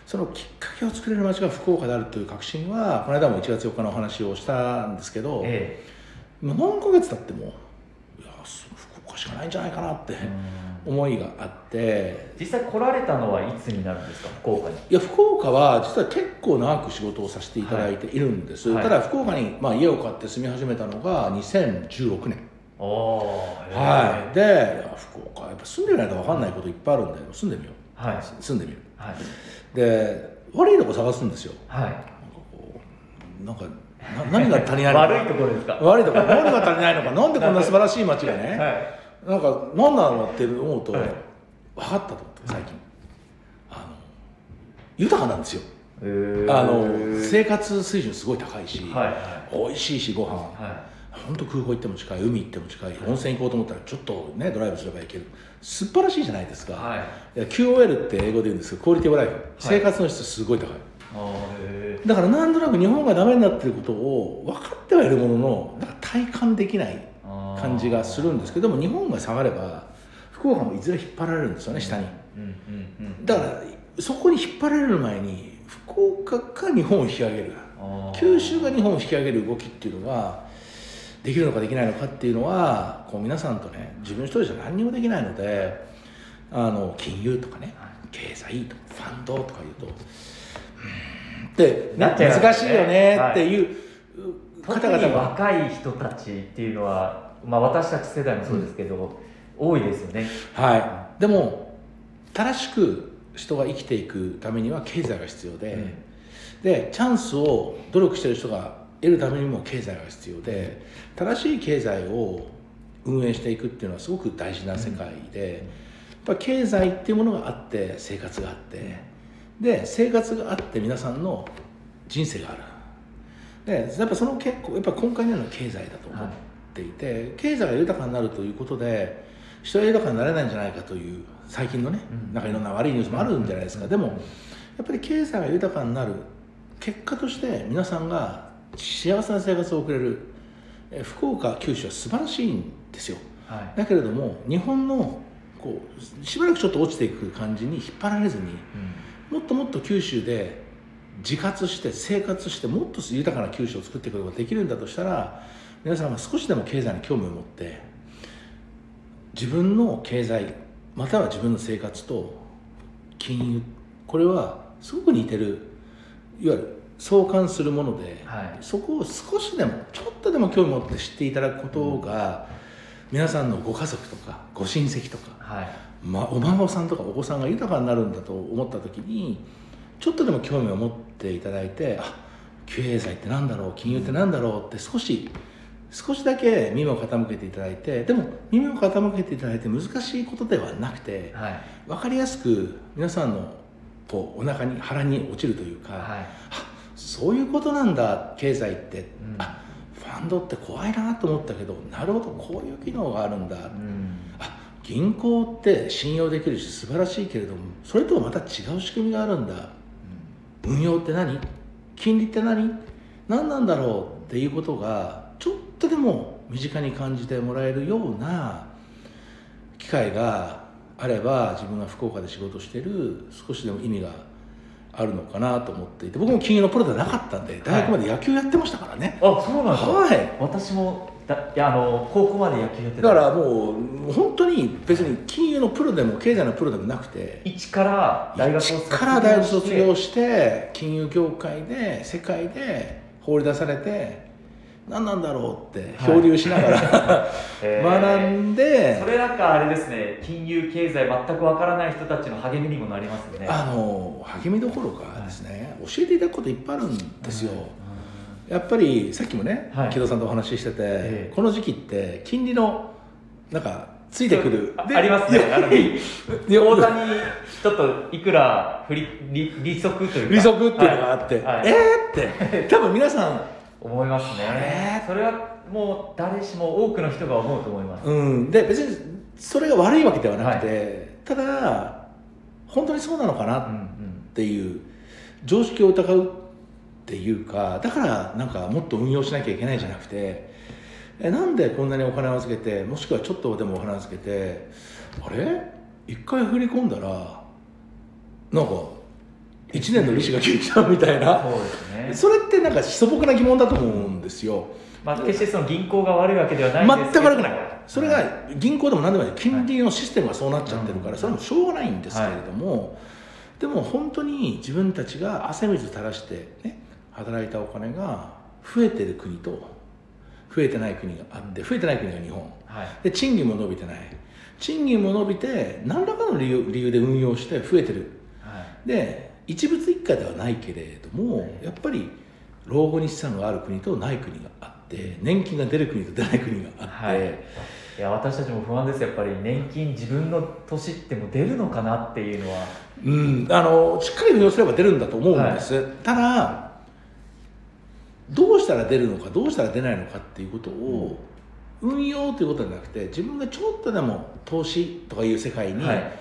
そのきっかけを作れる街が福岡であるという確信はこの間も1月4日のお話をしたんですけど、えもう何ヶ月経ってもいや福岡しかないんじゃないかなって思いがあって。実際来られたのはいつになるんですか？福岡に。いや福岡は実は結構長く仕事をさせていただいているんです、はい。ただ福岡に、まあ、家を買って住み始めたのが2016年。はい。で福岡やっぱ住んでみないと分かんないこといっぱいあるんで住んでみよう、はい。住んでみるはい。で悪いとこ探すんですよ。はい。なんかこうなんかな何が足りないのか。悪いところですか？悪いとこ。何が足りないのか。なんでこんな素晴らしい街がね、はいなんか何なのって思うと、はい。分かったと思って最近。あの豊かなんですよ。えー。あの生活水準すごい高いし、はいはい。美味しいしご飯。は本当空港行っても近い海行っても近い。温泉行こうと思ったらちょっとねドライブすれば行ける。素晴らしいじゃないですか、い。はい QOL って英語で言うんですけどクオリティオブライフ、生活の質すごい高い。だからなんとなく日本がダメになってることを分かってはいるもののなんか体感できない。ー感じがするんですけどでも日本が下がれば福岡もいずれ引っ張られるんですよね下に。うんうんうんだからそこに引っ張られる前に福岡が日本を引き上げる九州が日本を引き上げる動きっていうのができるのかできないのかっていうのはこう皆さんとね自分一人じゃ何にもできないのであの金融とかね経済とかファンドとか言うとうーんって難しいよねっていう方々が若い人たちっていうのは、まあ、私たち世代もそうですけど、多いですよね。はい。でも正しく人が生きていくためには経済が必要で、うん。でチャンスを努力してる人が得るためにも経済が必要で正しい経済を運営していくっていうのはすごく大事な世界で、やっぱ経済っていうものがあって生活があってで生活があって皆さんの人生がある。でやっぱその結構やっぱ根幹にあるのは経済だと思っていて、経済が豊かになるということで人は豊かになれないんじゃないかという最近のね、うん。なんかいろんな悪いニュースもあるんじゃないですか、でもやっぱり経済が豊かになる結果として皆さんが幸せな生活を送れるえ福岡九州は素晴らしいんですよ。はい。だけれども日本のこうしばらくちょっと落ちていく感じに引っ張られずにうん。もっともっと九州で自活して生活してもっと豊かな九州を作っていくことができるんだとしたら皆さんは少しでも経済に興味を持って自分の経済または自分の生活と金融これはすごく似てるいわゆる相関するもので、はい。そこを少しでもちょっとでも興味を持って知っていただくことが、皆さんのご家族とかご親戚とかはい。ま、お孫さんとかお子さんが豊かになるんだと思った時にちょっとでも興味を持っていただいてあ経済ってなんだろう金融ってなんだろうって少し少しだけ耳を傾けていただいてでも耳を傾けていただいて難しいことではなくてはい。分かりやすく皆さんのこうお腹に腹に落ちるというか、はい。あそういうことなんだ経済って、うん。あファンドって怖いなと思ったけどなるほどこういう機能があるんだ、うん。あ銀行って信用できるし素晴らしいけれどもそれとはまた違う仕組みがあるんだ。運用って何？金利って何？何なんだろうっていうことがちょっとでも身近に感じてもらえるような機会があれば自分が福岡で仕事してる少しでも意味があるのかなと思っていて僕も金融のプロではなかったんで大学まで野球やってましたからね、あそうなんですか？はい。私もだいやあの高校まで野球やってた。だからもう本当に別に金融のプロでも経済のプロでもなくて一から大学一から大学卒業して金融業界で世界で放り出されて何なんだろうって漂流しながら、えー。学んで。それなんかあれですね。金融経済全くわからない人たちの励みにもなりますよね。あの励みどころかですね、教えていただくこといっぱいあるんですよ、やっぱりさっきもね、はい。木戸さんとお話ししてて、ええ。この時期って金利のなんかついてくる。あありますね。口座にちょっといくら振り利利息というか利息っていうのがあって、はいはいえーって多分皆さん思いますね。それはもう誰しも多くの人が思うと思います、うん、で別にそれが悪いわけではなくて、ただ本当にそうなのかなっうんうん。ていう常識を疑うっていうかだからなんかもっと運用しなきゃいけないじゃなくてえなんでこんなにお金を預けてもしくはちょっとでもお金を預けてあれ？一回振り込んだらなんか1年の利子が消えちゃうみたいな。そうですね。それってなんか素朴な疑問だと思うんですよ。まあ、決してその銀行が悪いわけではないんです全く悪くない。それが銀行でも何でもない。金利のシステムがそうなっちゃってるから、はいそれもしょうがないんですけれども、でも本当に自分たちが汗水垂らしてね働いたお金が増えてる国と増えてない国があって増えてない国が日本。はい。で賃金も伸びてない。賃金も伸びて何らかの理由理由で運用して増えてる。はい。で一物一家ではないけれども、はい。やっぱり老後に資産がある国とない国があって年金が出る国と出ない国があって、はい。いや私たちも不安ですやっぱり。年金自分の年っても出るのかなっていうのは。うん、あのしっかり運用すれば出るんだと思うんです、ただどうしたら出るのかどうしたら出ないのかっていうことを、運用ということじゃなくて自分がちょっとでも投資とかいう世界にはい。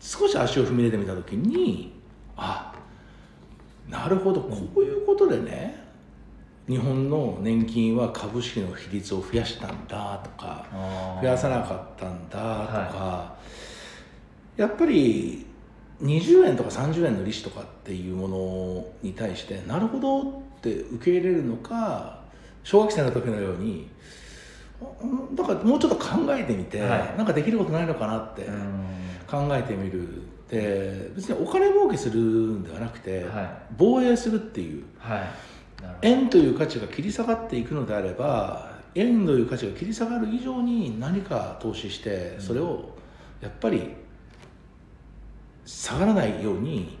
少し足を踏み入れてみた時に、あなるほど。こういうことでね日本の年金は株式の比率を増やしたんだとか増やさなかったんだとか、やっぱり20円とか30円の利子とかっていうものに対してなるほどって受け入れるのか小学生の時のようにうんだからもうちょっと考えてみて、はい。なんかできることないのかなってうん。考えてみるで別にお金儲けするんではなくて、は防衛するっていう。はい。円という価値が切り下がっていくのであれば円という価値が切り下がる以上に何か投資してそれをやっぱり下がらないように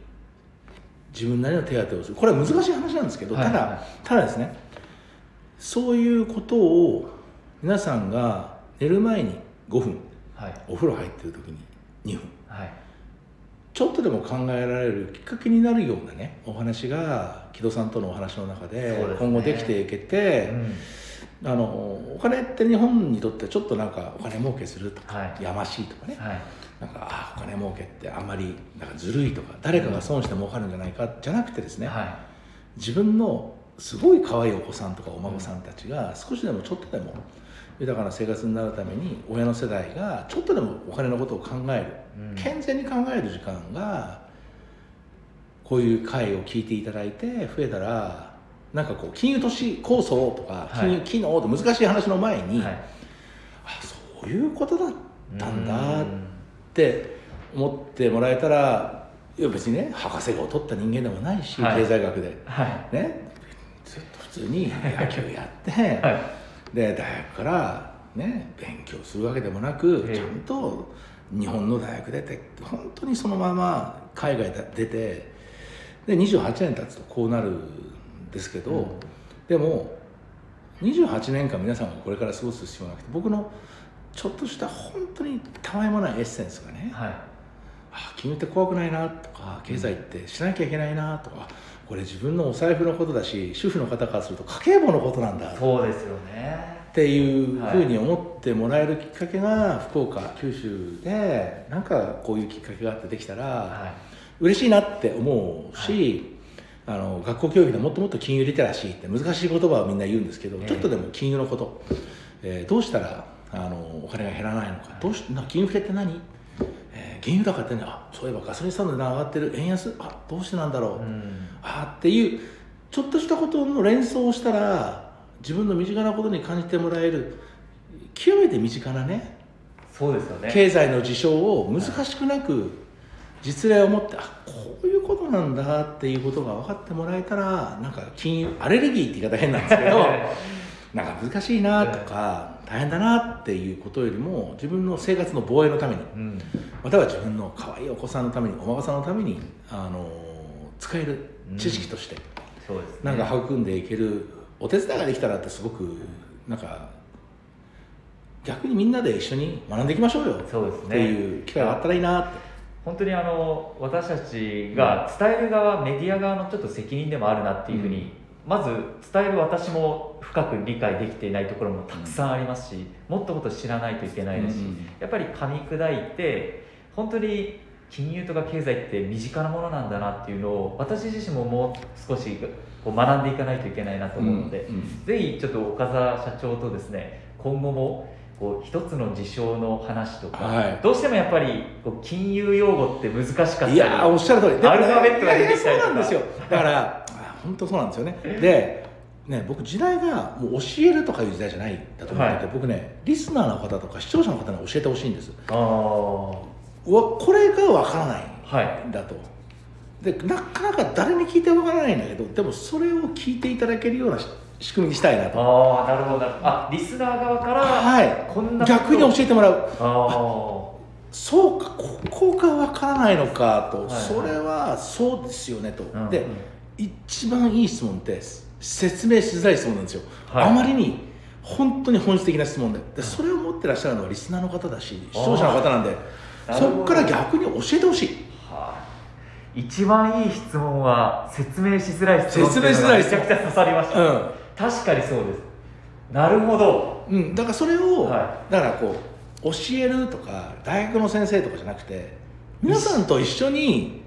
自分なりの手当てをする。これは難しい話なんですけど、ただはい。はただですねそういうことを皆さんが寝る前に5分はい。お風呂入ってる時に2分。はいちょっとでも考えられるきっかけになるようなねお話が木戸さんとのお話の中で今後できていけて、うん。あのお金って日本にとってちょっとなんかお金儲けするとか、はい。やましいとかね。はい。なんかあお金儲けってあんまりなんかずるいとか誰かが損して儲かるんじゃないかじゃなくてですね、は自分のすごい可愛いお子さんとかお孫さんたちが少しでもちょっとでも豊かな生活になるために親の世代がちょっとでもお金のことを考える、うん。健全に考える時間がこういう会を聞いていただいて増えたらなんかこう金融都市構想とかはい。金融機能って難しい話の前に、いはい。あそういうことだったんだっうん。て思ってもらえたらいや別にね博士号を取った人間でもないし、はい。経済学で。はい。ね普通に野球やって、はい。で大学からね勉強するわけでもなく、ええ。ちゃんと日本の大学出て本当にそのまま海外出てで28年経つとこうなるんですけど、うん。でも28年間皆さんがこれから過ごす必要なくて僕のちょっとした本当にたわいもないエッセンスがね、はい。あ金融って怖くないなとか経済ってしなきゃいけないなとかこれ自分のお財布のことだし主婦の方からすると家計簿のことなんだ。っそうですよね。ていうふうに思ってもらえるきっかけが福岡九州でなんかこういうきっかけがあってできたらは嬉しいなって思うし、あの学校教育でもっともっと金融リテラシーって難しい言葉をみんな言うんですけど、ええ。ちょっとでも金融のこと、えーどうしたらあのお金が減らないのか。どうしな金融不景って何、えー原油高ってねあそういえばガソリンスタンドで値上がってる円安あどうしてなんだろう、いうん。あっていうちょっとしたことの連想をしたら自分の身近なことに感じてもらえる極めて身近なねそうですよね。経済の事象を難しくなく実例を持ってあこういうことなんだっていうことが分かってもらえたらなんか金融アレルギーって言い方変なんですけど なんか難しいなとか大変だなっていうことよりも自分の生活の防衛のためにうん。または自分の可愛いお子さんのためにお孫さんのためにあの使える知識として、そうですね。なんか育んでいけるお手伝いができたらってすごくなんか逆にみんなで一緒に学んでいきましょうよ。そうですね。っていう機会があったらいいなって。本当にあの私たちが伝える側、メディア側のちょっと責任でもあるなっていうふうに、まず伝える私も深く理解できていないところもたくさんありますし、もっともっと知らないといけないですし、うんやっぱり噛み砕いて本当に金融とか経済って身近なものなんだなっていうのを私自身ももう少しこう学んでいかないといけないなと思うので、うんうん。ぜひちょっと岡澤社長とですね今後もこう一つの事象の話とか、はい。どうしてもやっぱりこう金融用語って難しかったりいやーおっしゃる通り。アルファベットが出てきたりとか。そうなんですよ。だからあ本当そうなんですよね。でね僕時代がもう教えるとかいう時代じゃないんだと思ってて、はい。僕ねリスナーの方とか視聴者の方に教えてほしいんですああこれがわからないいんだと。でなかなか誰に聞いてわからないんだけどでもそれを聞いていただけるようなし仕組みにしたいなと。ああなるほど。なるほどあリスナー側から、はい。こんな逆に教えてもらう。あそうかここがわからないのかと、はいはい。それはそうですよねと、あ、うん。で一番いい質問って説明しづらい質問なんですよ、はい。あまりに本当に本質的な質問で。でそれを持ってらっしゃるのはリスナーの方だし視聴者の方なんでそこから逆に教えてほしい。はい。一番いい質問は説明しづらい質問説明しづらいめちゃくちゃ刺さりました、う確かにそうです。なるほど。ん、うん、だからそれを、はだからこう教えるとか大学の先生とかじゃなくて皆さんと一緒に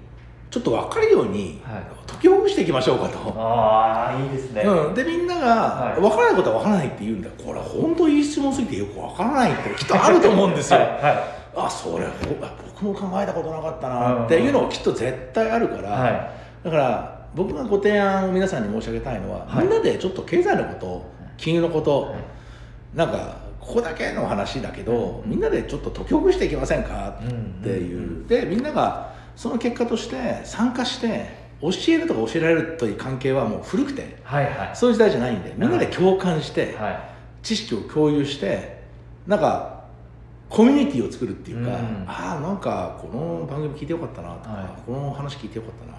ちょっと分かるようにはい解きほぐしていきましょうかと、ああいいですね、うん、でみんながはい。分からないことは分からないって言うんだ。これ本当にいい質問すぎてよく分からないってきっとあると思うんですよ。はいはあそれ僕も考えたことなかったなっていうのをきっと絶対あるから、い。はだから僕がご提案を皆さんに申し上げたいのは、はい。みんなでちょっと経済のこと金融のこと、なんかここだけの話だけど、みんなでちょっと解きほぐしていきませんかっていう、でみんながその結果として参加して教えるとか教えられるという関係はもう古くていはいはい。そういう時代じゃないんでみんなで共感して、はい。知識を共有してなんかコミュニティを作るっていうか、うん。ああなんかこの番組聞いてよかったなとか、はい。この話聞いてよかったな。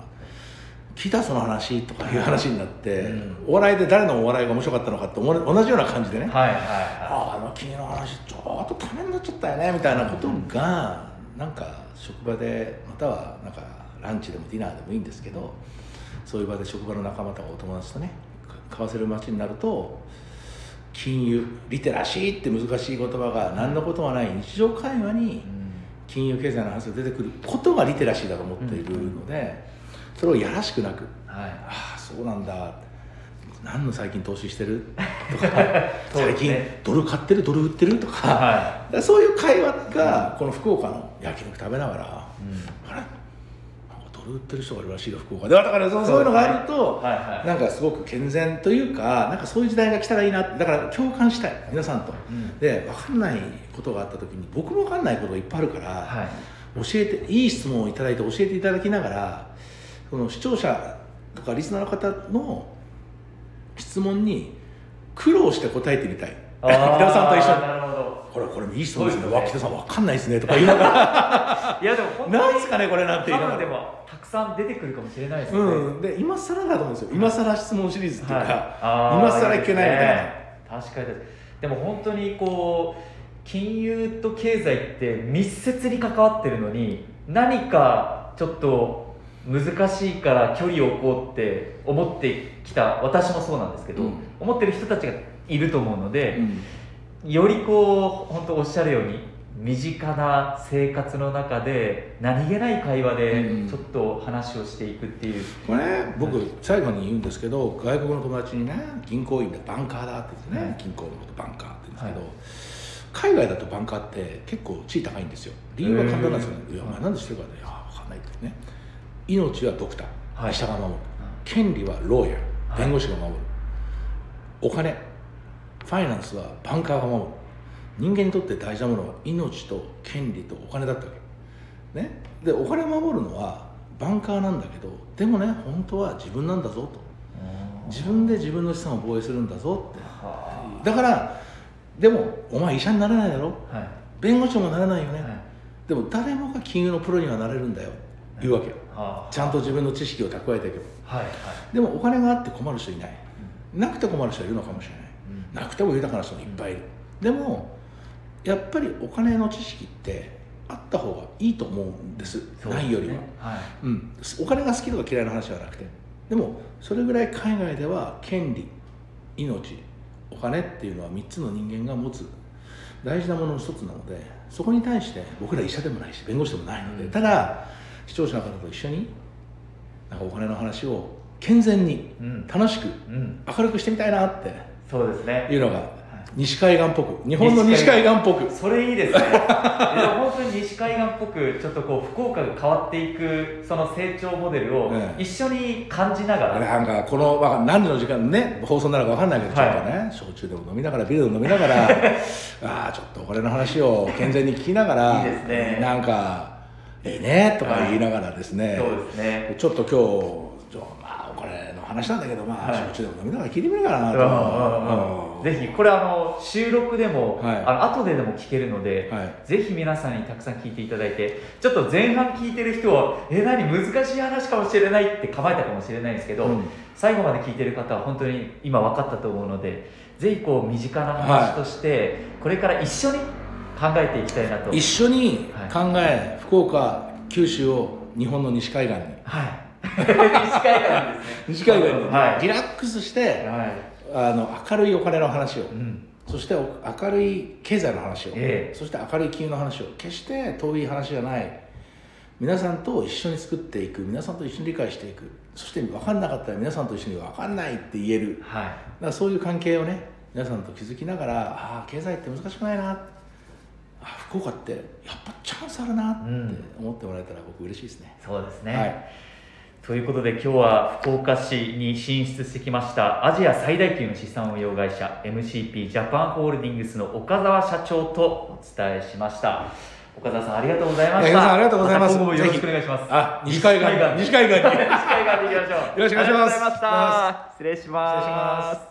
聞いたその話とかいう話になって、うん。お笑いで誰のお笑いが面白かったのかって同じような感じでね、はいはいはあああの君の話ちょっとためになっちゃったよねみたいなことが、なんか職場でまたはなんかランチでもディナーでもいいんですけどそういう場で職場の仲間とかお友達とね交わせる街になると金融リテラシーって難しい言葉が何のことはない日常会話に金融経済の話が出てくることがリテラシーだと思っているので、それをやらしくなく、はい。ああそうなんだ。何の最近投資してる？とか、そうで最近ドル買ってる？ドル売ってる？とか,、はそういう会話がこの福岡の焼肉食べながら、い、うん。あれ？ドル売ってる人がいるらしいよ福岡で。だからそうそういうのがあると、はいはい。なんかすごく健全というかなんかそういう時代が来たらいいなだから共感したい皆さんと、うん。で分かんないことがあった時に僕も分かんないことがいっぱいあるから、はい。教えていい質問をいただいて教えていただきながらその視聴者とかリスナーの方の質問に苦労して答えてみたい。あー 北さんと一緒に。なるほどこれこれいい質問ですね。そうですねさん分かんないですねとか言いながら。いやでも本当になんですかねこれなんて言いながら。でもたくさん出てくるかもしれないですよね、うん、で今更だと思うんですよ。今更質問シリーズっていうか、あー今更いけないみたいな、ね確かにでも本当にこう金融と経済って密接に関わってるのに何かちょっと難しいから距離を置こうって思ってきた私もそうなんですけど、うん。思ってる人たちがいると思うので、うんよりこう本当おっしゃるように身近な生活の中で何気ない会話でうん。ちょっと話をしていくっていう、これね僕最後に言うんですけど外国の友達にね銀行員でバンカーだって言ってね、はい。銀行のことバンカーって言うんですけど、はい。海外だとバンカーって結構地位高いんですよ。理由は簡単なんですよね。へー。いやお前なんでしてるかねいや分かんないってね。命はドクター、はい。医者が守る。権利はローヤー。はい。弁護士が守る、お金ファイナンスはバンカーが守る。人間にとって大事なものは命と権利とお金だったわけ。ね。でお金を守るのはバンカーなんだけどでもね本当は自分なんだぞと。自分で自分の資産を防衛するんだぞって。はだからでもお前医者になれないだろ。あはい。弁護士もなれないよね、はい。でも誰もが金融のプロにはなれるんだよ。言うわけよ。はあ。ちゃんと自分の知識を蓄えていけば。はいはい。でもお金があって困る人いない。なくて困る人はいるのかもしれない。うんなくても豊かな人もいっぱいいる。でもやっぱりお金の知識ってあった方がいいと思うんです。ね。ないよりは、はい。うん、お金が好きとか嫌いな話ではなくて。でもそれぐらい海外では権利命お金っていうのは3つの人間が持つ。大事なものの一つなのでそこに対して僕ら医者でもないし弁護士でもないので、うん。ただ視聴者の方と一緒になんかお金の話を健全にうん。楽しくうん。明るくしてみたいなってそうですね。いうのが西海岸っぽく。日本の西海岸っぽく。それいいですね。いや本当に西海岸っぽくちょっとこう福岡が変わっていくその成長モデルをええ。一緒に感じながら、なんかこの、まあ、何時の時間ね放送になるか分かんないけどちょはいっとね、焼酎でも飲みながらビールでも飲みながら ああちょっとこれの話を健全に聞きながらいいですね。なんかいいねとか言いながらですね、そうですね。ちょっと今日話なんだけどまあ、はい。焼酎でも飲みながら聞いてみるかなと、ぜひこれあの収録でも、はい。あの後ででも聞けるので、はい。ぜひ皆さんにたくさん聞いていただいてちょっと前半聞いてる人はえ何難しい話かもしれないって構えたかもしれないんですけど、うん。最後まで聞いてる方は本当に今分かったと思うのでぜひこう身近な話として、これから一緒に考えていきたいなと。一緒に考え、福岡九州を日本の西海岸に。はい 西海岸ですね。西海岸に、はい。リラックスしてはい。あの明るいお金の話を、うん。そしてお明るい経済の話を、ええ。そして明るい金融の話を。決して遠い話じゃない。皆さんと一緒に作っていく。皆さんと一緒に理解していく。そして分かんなかったら皆さんと一緒に分かんないって言える。はい。だからそういう関係をね皆さんと築きながらああ経済って難しくないな。ああ福岡ってやっぱチャンスあるなってうん。思ってもらえたら僕嬉しいですね、そうですね、はいということで今日は福岡市に進出してきましたアジア最大級の資産運用会社 MCP ジャパンホールディングスの岡澤社長とお伝えしました。岡澤さんありがとうございました。ありがとうございます。た今後もよろしくお願いします。あ西海岸西海岸に。西海岸でいきましょう。よろしくお願いします。失礼します。失礼します